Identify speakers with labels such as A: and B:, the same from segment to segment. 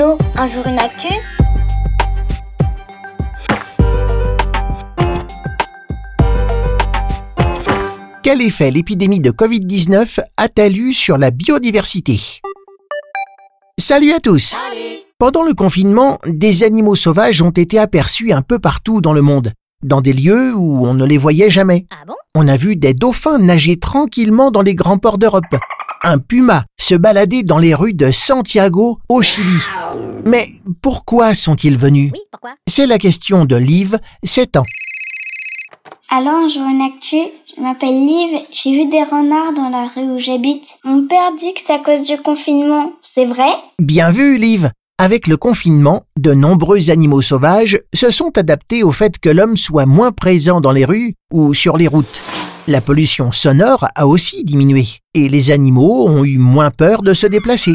A: Allô, un jour une actu
B: Quel effet l'épidémie de Covid-19 a-t-elle eu sur la biodiversité? Salut à tous. Pendant le confinement, des animaux sauvages ont été aperçus un peu partout dans le monde, dans des lieux où on ne les voyait jamais.
A: Ah bon?
B: On a vu des dauphins nager tranquillement dans les grands ports d'Europe, un puma se balader dans les rues de Santiago au Chili. Mais pourquoi sont-ils venus?
A: Oui, pourquoi?
B: C'est la question de Liv, 7 ans.
C: Allô, un jour une actu. Je m'appelle Liv. J'ai vu des renards dans la rue où j'habite. Mon père dit que c'est à cause du confinement. C'est vrai?
B: Bien vu, Liv. Avec le confinement, de nombreux animaux sauvages se sont adaptés au fait que l'homme soit moins présent dans les rues ou sur les routes. La pollution sonore a aussi diminué et les animaux ont eu moins peur de se déplacer.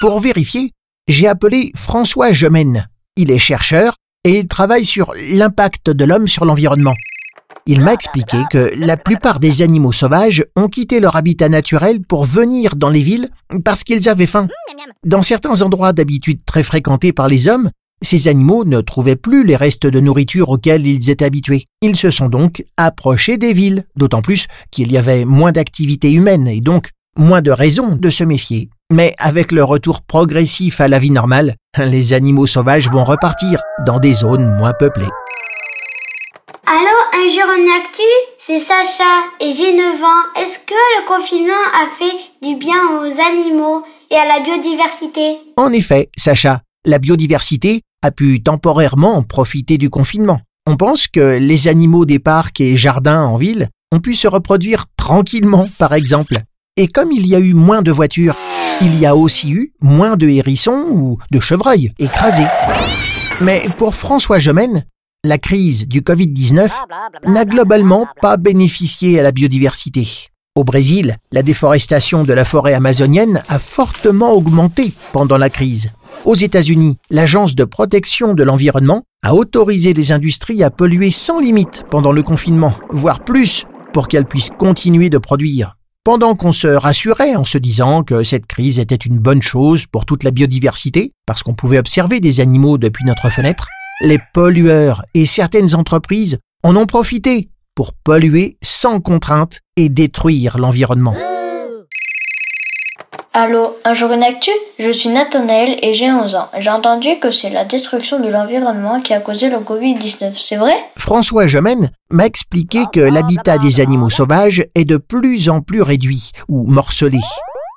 B: Pour vérifier, j'ai appelé François Gemène. Il est chercheur et il travaille sur l'impact de l'homme sur l'environnement. Il m'a expliqué que la plupart des animaux sauvages ont quitté leur habitat naturel pour venir dans les villes parce qu'ils avaient faim. Dans certains endroits d'habitude très fréquentés par les hommes, ces animaux ne trouvaient plus les restes de nourriture auxquels ils étaient habitués. Ils se sont donc approchés des villes, d'autant plus qu'il y avait moins d'activité humaine et donc moins de raisons de se méfier. Mais avec le retour progressif à la vie normale, les animaux sauvages vont repartir dans des zones moins peuplées.
C: Allô, un jour une actu C'est Sacha et j'ai 9 ans. Est-ce que le confinement a fait du bien aux animaux et à la biodiversité?
B: En effet, Sacha, la biodiversité a pu temporairement profiter du confinement. On pense que les animaux des parcs et jardins en ville ont pu se reproduire tranquillement, par exemple. Et comme il y a eu moins de voitures, il y a aussi eu moins de hérissons ou de chevreuils écrasés. Mais pour François Gemène, la crise du Covid-19
A: Bla, bla, bla, bla,
B: n'a globalement pas bénéficié à la biodiversité. Au Brésil, la déforestation de la forêt amazonienne a fortement augmenté pendant la crise. Aux États-Unis, l'Agence de protection de l'environnement a autorisé les industries à polluer sans limite pendant le confinement, voire plus, pour qu'elles puissent continuer de produire. Pendant qu'on se rassurait en se disant que cette crise était une bonne chose pour toute la biodiversité, parce qu'on pouvait observer des animaux depuis notre fenêtre, les pollueurs et certaines entreprises en ont profité pour polluer sans contrainte et détruire l'environnement.
D: Allô, un jour une actu? Je suis Nathanaël et j'ai 11 ans. J'ai entendu que c'est la destruction de l'environnement qui a causé le Covid-19. C'est vrai?
B: François Gemène m'a expliqué que l'habitat des animaux sauvages est de plus en plus réduit ou morcelé.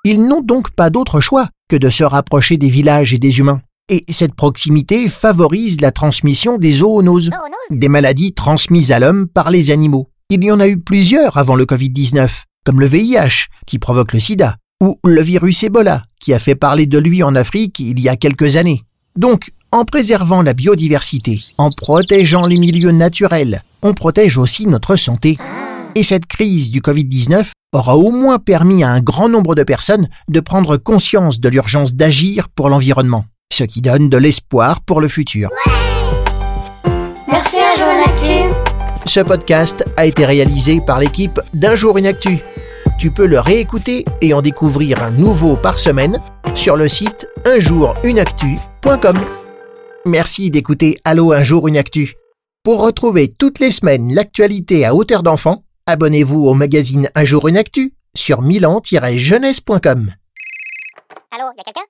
B: Ils n'ont donc pas d'autre choix que de se rapprocher des villages et des humains. Et cette proximité favorise la transmission des zoonoses, des maladies transmises à l'homme par les animaux. Il y en a eu plusieurs avant le Covid-19, comme le VIH, qui provoque le sida, ou le virus Ebola, qui a fait parler de lui en Afrique il y a quelques années. Donc, en préservant la biodiversité, en protégeant les milieux naturels, on protège aussi notre santé. Et cette crise du Covid-19 aura au moins permis à un grand nombre de personnes de prendre conscience de l'urgence d'agir pour l'environnement, ce qui donne de l'espoir pour le futur.
C: Merci, un jour une actu.
B: Ce podcast a été réalisé par l'équipe d'Un jour une actu. Tu peux le réécouter et en découvrir un nouveau par semaine sur le site unjourunactu.com. Merci d'écouter Allô un jour une actu. Pour retrouver toutes les semaines l'actualité à hauteur d'enfant, abonnez-vous au magazine Un jour une actu sur milan-jeunesse.com.
A: Allô, y a quelqu'un?